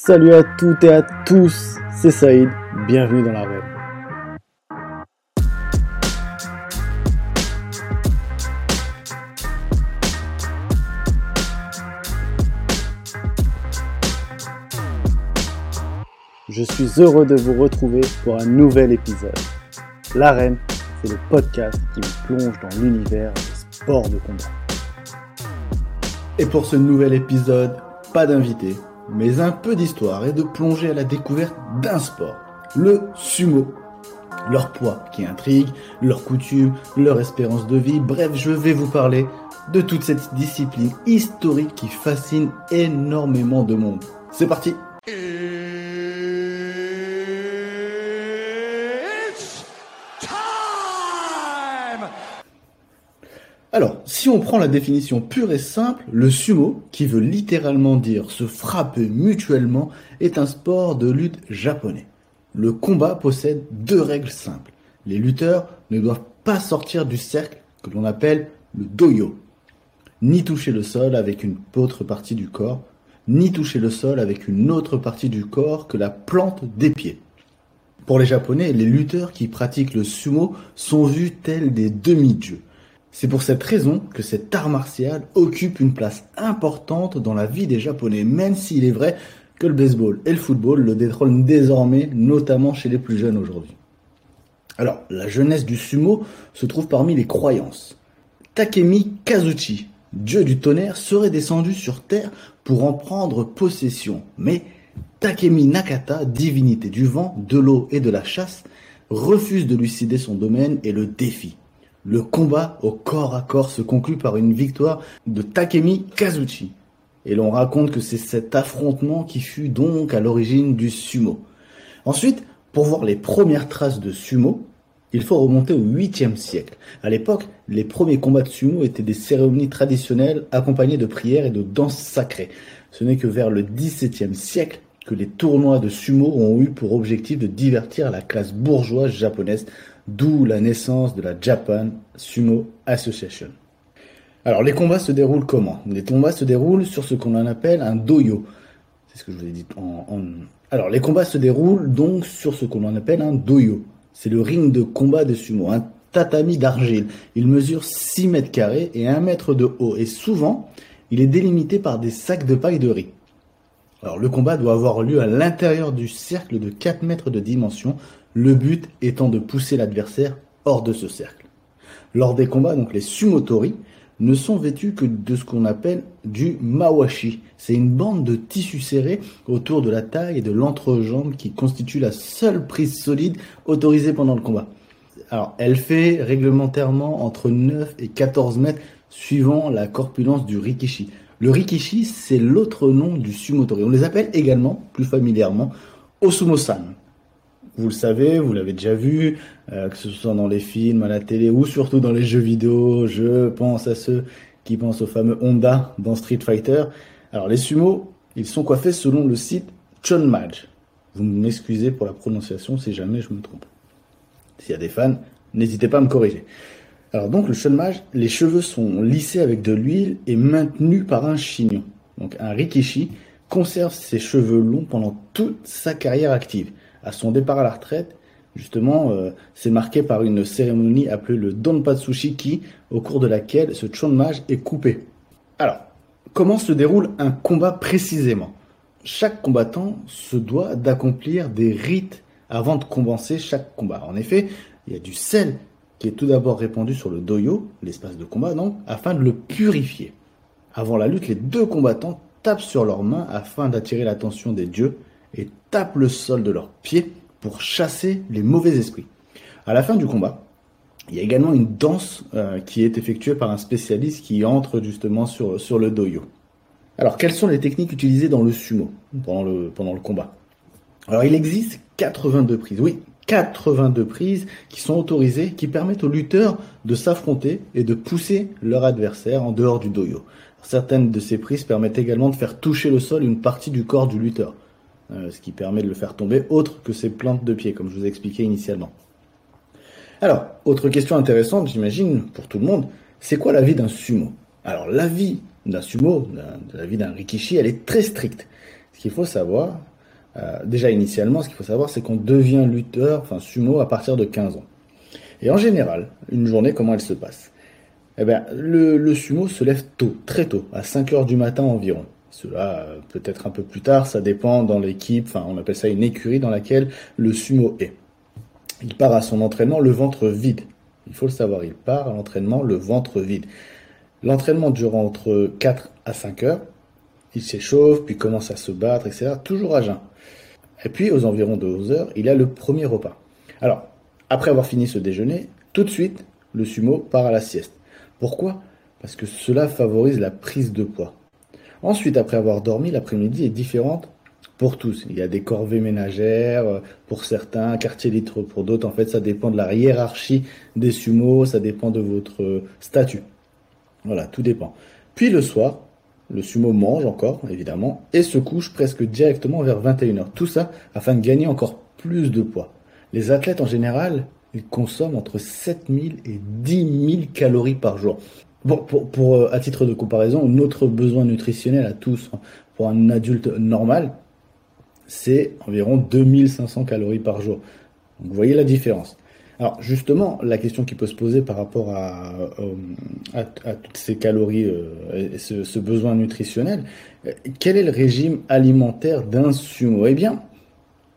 Salut à toutes et à tous, c'est Saïd, bienvenue dans la web. Je suis heureux de vous retrouver pour un nouvel épisode. L'arène, c'est le podcast qui me plonge dans l'univers des sports de combat. Et pour ce nouvel épisode, pas d'invité, mais un peu d'histoire et de plonger à la découverte d'un sport, le sumo. Leur poids qui intrigue, leurs coutumes, leur espérance de vie, bref, je vais vous parler de toute cette discipline historique qui fascine énormément de monde. C'est parti Alors, si on prend la définition pure et simple, le sumo, qui veut littéralement dire se frapper mutuellement, est un sport de lutte japonais. Le combat possède deux règles simples. Les lutteurs ne doivent pas sortir du cercle que l'on appelle le doyo, ni toucher le sol avec une autre partie du corps, ni toucher le sol avec une autre partie du corps que la plante des pieds. Pour les Japonais, les lutteurs qui pratiquent le sumo sont vus tels des demi-dieux. C'est pour cette raison que cet art martial occupe une place importante dans la vie des Japonais, même s'il est vrai que le baseball et le football le détrônent désormais, notamment chez les plus jeunes aujourd'hui. Alors, la jeunesse du sumo se trouve parmi les croyances. Takemi Kazuchi, dieu du tonnerre, serait descendu sur Terre pour en prendre possession. Mais Takemi Nakata, divinité du vent, de l'eau et de la chasse, refuse de lui céder son domaine et le défie. Le combat au corps à corps se conclut par une victoire de Takemi Kazuchi. Et l'on raconte que c'est cet affrontement qui fut donc à l'origine du sumo. Ensuite, pour voir les premières traces de sumo, il faut remonter au 8e siècle. À l'époque, les premiers combats de sumo étaient des cérémonies traditionnelles accompagnées de prières et de danses sacrées. Ce n'est que vers le 17e siècle que les tournois de sumo ont eu pour objectif de divertir la classe bourgeoise japonaise d'où la naissance de la Japan Sumo Association. Alors les combats se déroulent comment? Les combats se déroulent sur ce qu'on appelle un doyo. C'est ce que je vous ai dit en, Alors les combats se déroulent donc sur ce qu'on appelle un doyo. C'est le ring de combat de sumo, un tatami d'argile. Il mesure 6 mètres carrés et 1 mètre de haut. Et souvent, il est délimité par des sacs de paille de riz. Alors le combat doit avoir lieu à l'intérieur du cercle de 4 mètres de dimension le but étant de pousser l'adversaire hors de ce cercle. Lors des combats, donc les sumotori ne sont vêtus que de ce qu'on appelle du mawashi. C'est une bande de tissu serré autour de la taille et de l'entrejambe qui constitue la seule prise solide autorisée pendant le combat. Alors, elle fait réglementairement entre 9 et 14 mètres suivant la corpulence du rikishi. Le rikishi, c'est l'autre nom du sumotori. On les appelle également, plus familièrement, osumo-san. Vous le savez, vous l'avez déjà vu, euh, que ce soit dans les films, à la télé ou surtout dans les jeux vidéo. Je pense à ceux qui pensent au fameux Honda dans Street Fighter. Alors les sumo, ils sont coiffés selon le site Chonmaj. Vous m'excusez pour la prononciation si jamais je me trompe. S'il y a des fans, n'hésitez pas à me corriger. Alors donc le Chonmaj, les cheveux sont lissés avec de l'huile et maintenus par un chignon. Donc un rikishi conserve ses cheveux longs pendant toute sa carrière active à son départ à la retraite, justement, euh, c'est marqué par une cérémonie appelée le Donpatsushiki, au cours de laquelle ce chonmage est coupé. Alors, comment se déroule un combat précisément? Chaque combattant se doit d'accomplir des rites avant de commencer chaque combat. En effet, il y a du sel qui est tout d'abord répandu sur le doyo, l'espace de combat donc, afin de le purifier. Avant la lutte, les deux combattants tapent sur leurs mains afin d'attirer l'attention des dieux et tapent le sol de leurs pieds pour chasser les mauvais esprits. À la fin du combat, il y a également une danse euh, qui est effectuée par un spécialiste qui entre justement sur, sur le doyo. Alors, quelles sont les techniques utilisées dans le sumo pendant le, pendant le combat? Alors, il existe 82 prises. Oui, 82 prises qui sont autorisées, qui permettent aux lutteurs de s'affronter et de pousser leur adversaire en dehors du doyo. Certaines de ces prises permettent également de faire toucher le sol une partie du corps du lutteur. Euh, ce qui permet de le faire tomber autre que ses plantes de pied, comme je vous ai expliqué initialement. Alors, autre question intéressante, j'imagine, pour tout le monde, c'est quoi la vie d'un sumo? Alors, la vie d'un sumo, la vie d'un rikishi, elle est très stricte. Ce qu'il faut savoir, euh, déjà initialement, ce qu'il faut savoir, c'est qu'on devient lutteur, enfin sumo, à partir de 15 ans. Et en général, une journée, comment elle se passe? Eh bien, le, sumo se lève tôt, très tôt, à 5 heures du matin environ. Cela euh, peut-être un peu plus tard, ça dépend dans l'équipe, enfin on appelle ça une écurie dans laquelle le sumo est. Il part à son entraînement le ventre vide. Il faut le savoir, il part à l'entraînement le ventre vide. L'entraînement dure entre 4 à 5 heures. Il s'échauffe, puis commence à se battre, etc. Toujours à jeun. Et puis, aux environs de 11 heures, il a le premier repas. Alors, après avoir fini ce déjeuner, tout de suite, le sumo part à la sieste. Pourquoi? Parce que cela favorise la prise de poids. Ensuite, après avoir dormi, l'après-midi est différente pour tous. Il y a des corvées ménagères euh, pour certains, quartier litre pour d'autres. En fait, ça dépend de la hiérarchie des sumos, ça dépend de votre euh, statut. Voilà, tout dépend. Puis le soir, le sumo mange encore, évidemment, et se couche presque directement vers 21h. Tout ça afin de gagner encore plus de poids. Les athlètes en général, ils consomment entre 7000 et 10 000 calories par jour. Bon, pour, euh, à titre de comparaison, notre besoin nutritionnel à tous, pour un adulte normal, c'est environ 2500 calories par jour. Vous voyez la différence. Alors justement, la question qui peut se poser par rapport à, euh, toutes ces calories euh, et ce, besoin nutritionnel, euh, quel est le régime alimentaire d'un sumo Eh bien,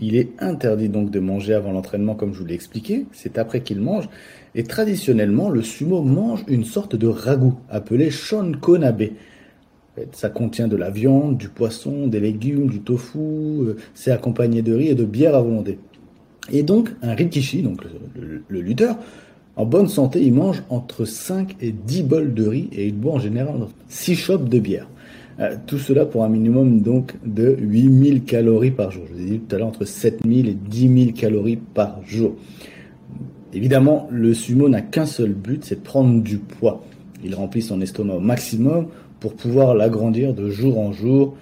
il est interdit donc de manger avant l'entraînement, comme je vous l'ai expliqué. C'est après qu'il mange. Et traditionnellement, le sumo mange une sorte de ragoût appelé shonkonabe. Ça contient de la viande, du poisson, des légumes, du tofu. C'est accompagné de riz et de bière à volonté. Et donc, un rikishi, donc le, lutteur, en bonne santé, il mange entre 5 et 10 bols de riz et il boit en général 6 chopes de bière. Euh, tout cela pour un minimum donc de 8000 calories par jour. Je vous ai dit tout à l'heure entre 7000 et 10 000 calories par jour. Évidemment, le sumo n'a qu'un seul but, c'est de prendre du poids. Il remplit son estomac au maximum pour pouvoir l'agrandir de jour en jour,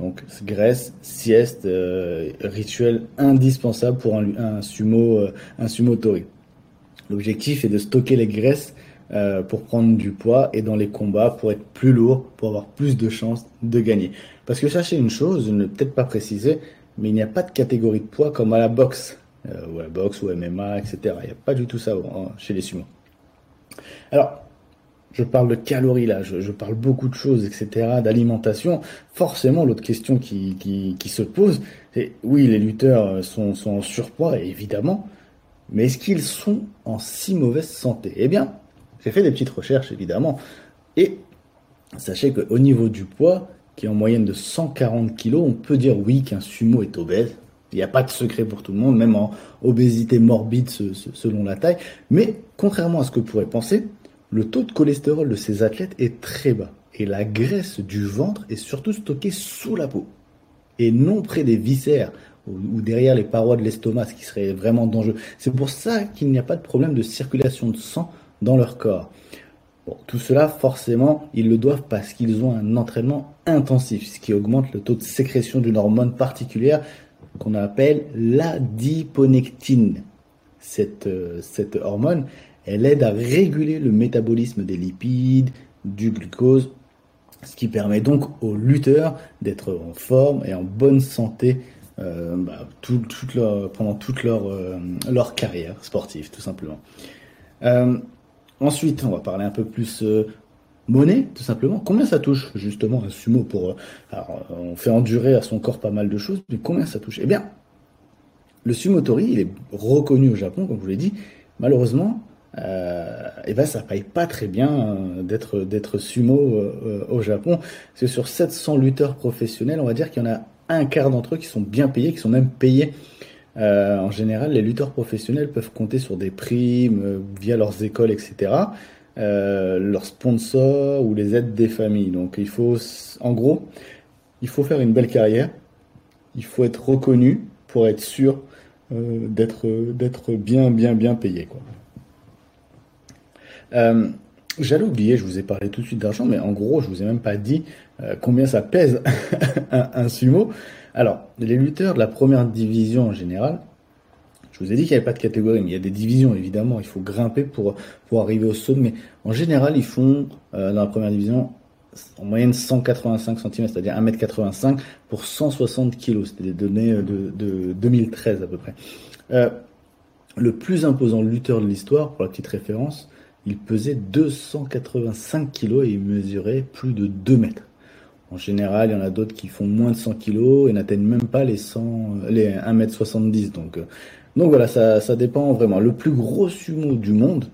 donc graisse, sieste, euh, rituel indispensable pour un, sumo, euh, un sumo tori. L'objectif est de stocker les graisses euh, pour prendre du poids et dans les combats pour être plus lourd, pour avoir plus de chances de gagner. Parce que sachez une chose, je ne l'ai peut-être pas précisé, mais il n'y a pas de catégorie de poids comme à la boxe, ou à la boxe ou MMA, etc. Il n'y a pas du tout ça chez les sumo. Alors, je parle de calories là, je, parle beaucoup de choses, etc., d'alimentation. Forcément, l'autre question qui, se pose, c'est oui, les lutteurs sont, sont en surpoids, évidemment, mais est-ce qu'ils sont en si mauvaise santé? Eh bien, j'ai fait des petites recherches, évidemment, et sachez qu'au niveau du poids, qui est en moyenne de 140 kg, on peut dire oui qu'un sumo est obèse. Il n'y a pas de secret pour tout le monde, même en obésité morbide selon la taille. Mais contrairement à ce que pourrait penser, le taux de cholestérol de ces athlètes est très bas et la graisse du ventre est surtout stockée sous la peau et non près des viscères ou derrière les parois de l'estomac, ce qui serait vraiment dangereux. C'est pour ça qu'il n'y a pas de problème de circulation de sang dans leur corps. Bon, tout cela, forcément, ils le doivent parce qu'ils ont un entraînement intensif, ce qui augmente le taux de sécrétion d'une hormone particulière qu'on appelle l'adiponectine. Cette, euh, cette hormone, elle aide à réguler le métabolisme des lipides, du glucose, ce qui permet donc aux lutteurs d'être en forme et en bonne santé euh, bah, pendant toute leur, euh, leur carrière sportive, tout simplement. Euh, ensuite, on va parler un peu plus monnaie, tout simplement. Combien ça touche justement un sumo pour alors, on fait endurer à son corps pas mal de choses, mais combien ça touche? Eh bien, le sumo tori, il est reconnu au Japon, comme je vous l'ai dit. Malheureusement, euh, et ben ça paye pas très bien euh, d'être d'être sumo euh, au Japon. Parce que sur 700 lutteurs professionnels, on va dire qu'il y en a un quart d'entre eux qui sont bien payés, qui sont même payés. en général, les lutteurs professionnels peuvent compter sur des primes via leurs écoles, etc. leurs sponsors ou les aides des familles. Donc il faut, en gros, il faut faire une belle carrière. Il faut être reconnu pour être sûr d'être d'être bien bien bien payé. Euh, J'allais oublier, je vous ai parlé tout de suite d'argent, mais en gros, je vous ai même pas dit euh, combien ça pèse un, sumo. Alors, les lutteurs de la première division en général, je vous ai dit qu'il n'y avait pas de catégorie, mais il y a des divisions évidemment. Il faut grimper pour pour arriver au sommet. En général, ils font euh, dans la première division en moyenne 185 cm, c'est-à-dire 1m85 pour 160 kg. C'était des données de, de 2013 à peu près. Le plus imposant lutteur de l'histoire, pour la petite référence, il pesait 285 kg et il mesurait plus de 2 mètres. En général, il y en a d'autres qui font moins de 100 kg et n'atteignent même pas les 100, les 1m70. Donc, euh, donc voilà, ça, dépend vraiment. Le plus gros sumo du monde,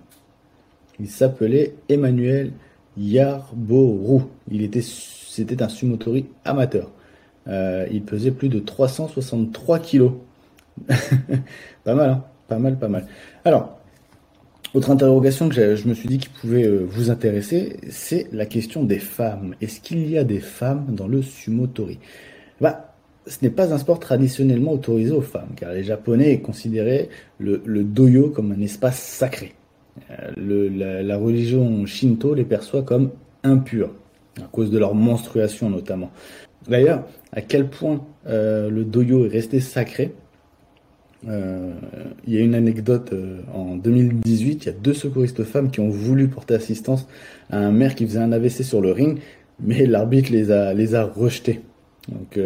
il s'appelait Emmanuel était, c'était un sumotori amateur. Euh, il pesait plus de 363 kilos. pas mal, hein pas mal, pas mal. Alors, autre interrogation que je me suis dit qui pouvait euh, vous intéresser, c'est la question des femmes. Est-ce qu'il y a des femmes dans le sumotori? Bah, ce n'est pas un sport traditionnellement autorisé aux femmes, car les Japonais considéraient le, doyo comme un espace sacré. Euh, la, religion shinto les perçoit comme impurs, à cause de leur menstruation notamment. D'ailleurs, à quel point euh, le doyo est resté sacré, euh, il y a une anecdote en 2018, il y a deux secouristes femmes qui ont voulu porter assistance à un maire qui faisait un AVC sur le ring, mais l'arbitre les a, les rejetés. Donc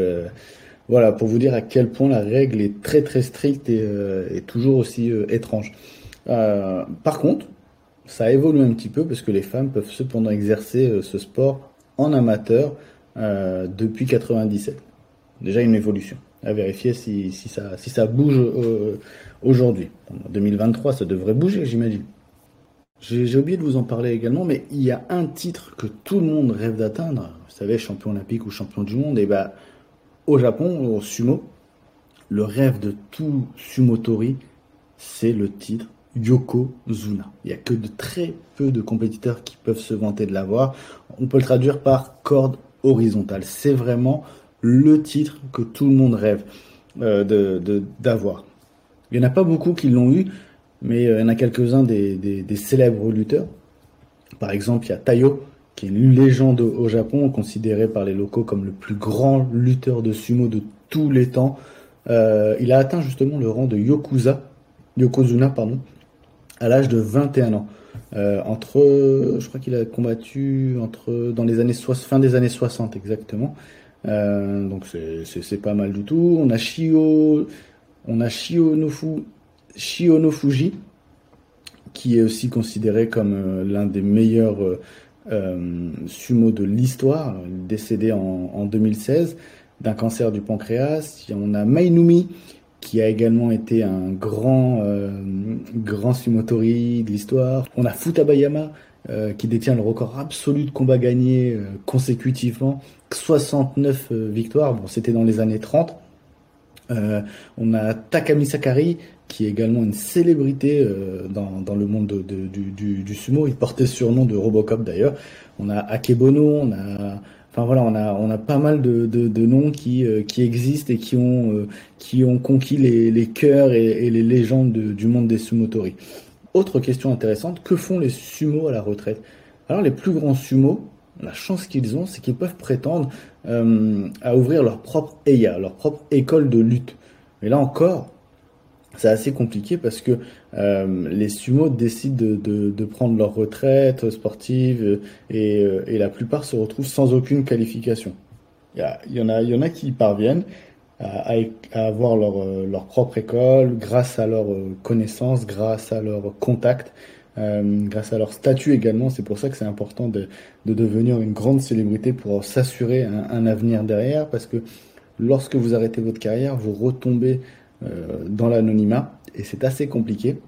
voilà, pour vous dire à quel point la règle est très très stricte et, et toujours aussi étrange. Euh, par contre, ça évolue un petit peu parce que les femmes peuvent cependant exercer euh, ce sport en amateur euh, depuis 97. Déjà une évolution. À vérifier si, ça, si ça bouge aujourd'hui. En 2023, ça devrait bouger, j'imagine. J'ai oublié de vous en parler également, mais il y a un titre que tout le monde rêve d'atteindre. Vous savez, champion olympique ou champion du monde. Et bah, au Japon, au sumo, le rêve de tout sumotori, c'est le titre Yokozuna. Il n'y a que de très peu de compétiteurs qui peuvent se vanter de l'avoir. On peut le traduire par corde horizontale. C'est vraiment le titre que tout le monde rêve euh, d'avoir. il n'y en a pas beaucoup qui l'ont eu, mais euh, il y en a quelques-uns des, célèbres lutteurs. Par exemple, il y a Tayo, qui est une légende au Japon, considéré par les locaux comme le plus grand lutteur de sumo de tous les temps. Euh, il a atteint justement le rang de Yokuza, Yokozuna, pardon, à l'âge de 21 ans. Euh, entre, je crois qu'il a combattu entre dans les années fin des années 60 exactement. Euh, donc c'est pas mal du tout. On a Shio, on a qui est aussi considéré comme euh, l'un des meilleurs sumo de l'histoire, décédé en, en 2016 d'un cancer du pancréas. On a Mainumi, qui a également été un grand, euh, grand sumotori de l'histoire. On a Futabayama, euh, qui détient le record absolu de combats gagnés euh, consécutivement, 69 victoires, bon c'était dans les années 30. on a Takami Sakari, qui est également une célébrité dans, dans, le monde de, du, du, du, sumo, il portait surnom de Robocop d'ailleurs. On a Akebono, on a Enfin voilà, on a on a pas mal de, de, noms qui euh, qui existent et qui ont euh, qui ont conquis les, les cœurs et, les légendes du monde des sumotori. Autre question intéressante, que font les sumos à la retraite? Alors les plus grands sumos, la chance qu'ils ont, c'est qu'ils peuvent prétendre euh, à ouvrir leur propre EIA, leur propre école de lutte. Mais là encore, c'est assez compliqué parce que euh, les sumo décident de, de, prendre leur retraite sportive et, euh, et, la plupart se retrouvent sans aucune qualification. Il y, y, en, a, il y en a qui parviennent à, à avoir leur, euh, leur, propre école grâce à leurs connaissances, grâce à leurs contacts, euh, grâce à leur statut également. C'est pour ça que c'est important de, de, devenir une grande célébrité pour s'assurer un, un, avenir derrière parce que lorsque vous arrêtez votre carrière, vous retombez euh, dans l'anonymat et c'est assez compliqué.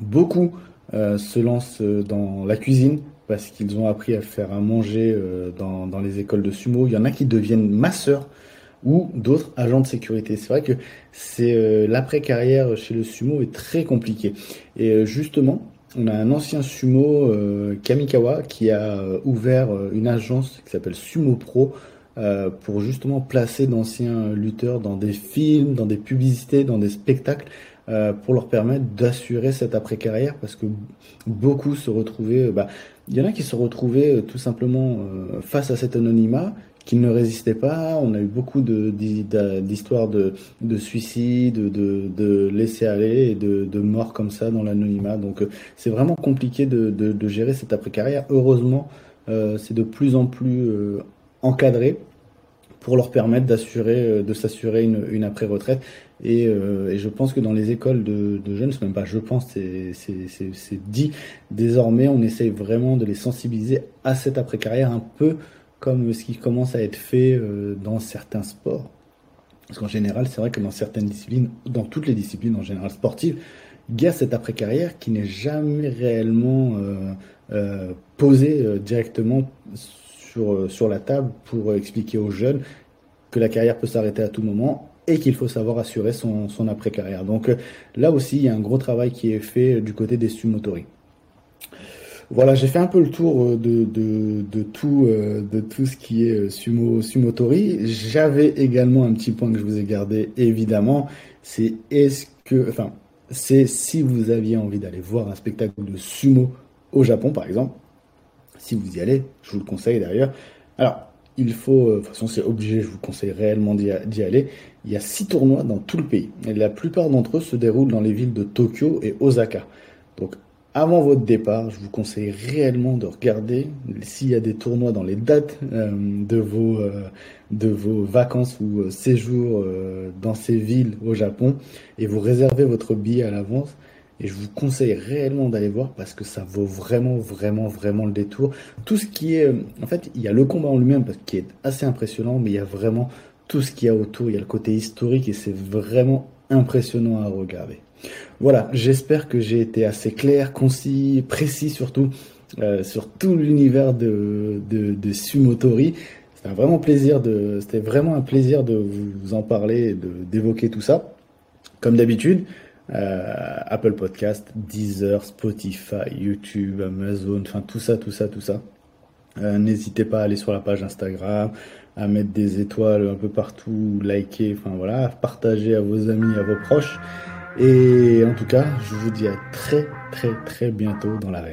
Beaucoup euh, se lancent dans la cuisine parce qu'ils ont appris à faire à manger euh, dans, dans, les écoles de sumo. Il y en a qui deviennent masseurs ou d'autres agents de sécurité. C'est vrai que c'est l'après-carrière chez le sumo est très compliqué. Et justement, on a un ancien sumo, Kamikawa, qui a ouvert une agence qui s'appelle Sumo Pro euh, pour justement placer d'anciens lutteurs dans des films, dans des publicités, dans des spectacles, euh, pour leur permettre d'assurer cette après-carrière, parce que beaucoup se retrouvaient, bah, il y en a qui se retrouvaient euh, tout simplement face à cet anonymat, qui ne résistaient pas. On a eu beaucoup d'histoires de, de, suicides, de, de laisser aller et de, de morts comme ça dans l'anonymat. Donc c'est vraiment compliqué de, de, gérer cette après-carrière. Heureusement, c'est de plus en plus encadré pour leur permettre d'assurer, de s'assurer une, une après-retraite. Et, et, je pense que dans les écoles de, de jeunes, même pas je pense, c'est dit, désormais on essaye vraiment de les sensibiliser à cette après-carrière un peu comme ce qui commence à être fait dans certains sports. Parce qu'en général, c'est vrai que dans certaines disciplines, dans toutes les disciplines en général sportives, il y a cette après-carrière qui n'est jamais réellement euh, euh, posée euh, directement sur, sur la table pour expliquer aux jeunes que la carrière peut s'arrêter à tout moment et qu'il faut savoir assurer son, son après-carrière. Donc là aussi, il y a un gros travail qui est fait du côté des sumotories. Voilà, j'ai fait un peu le tour euh, euh, de tout ce qui est euh, sumo, sumotori. J'avais également un petit point que je vous ai gardé, évidemment. C'est est-ce que, enfin, c'est si vous aviez envie d'aller voir un spectacle de sumo au Japon, par exemple. Si vous y allez, je vous le conseille d'ailleurs. Alors, il faut, de toute façon, c'est obligé, je vous conseille réellement d'y aller. Il y a six tournois dans tout le pays. Et la plupart d'entre eux se déroulent dans les villes de Tokyo et Osaka. Donc, avant votre départ, je vous conseille réellement de regarder s'il y a des tournois dans les dates euh, de, vos, euh, de vos vacances ou euh, séjours dans ces villes au Japon et vous réservez votre billet à l'avance. Et je vous conseille réellement d'aller voir parce que ça vaut vraiment, vraiment, vraiment le détour. Tout ce qui est, en fait, il y a le combat en lui-même qui est assez impressionnant, mais il y a vraiment tout ce qu'il y a autour. Il y a le côté historique et c'est vraiment impressionnant à regarder. Voilà, j'espère que j'ai été assez clair, concis, précis surtout euh, sur tout l'univers de, de, Sumotori. C'était vraiment plaisir de, c'était vraiment un plaisir de vous en parler, de d'évoquer tout ça. Comme d'habitude, euh, Apple Podcast, Deezer, Spotify, YouTube, Amazon, enfin tout ça, tout ça, tout ça. Euh, n'hésitez pas à aller sur la page Instagram, à mettre des étoiles un peu partout, liker, enfin voilà, partager à vos amis, à vos proches. Et en tout cas, je vous dis à très très très bientôt dans l'arène.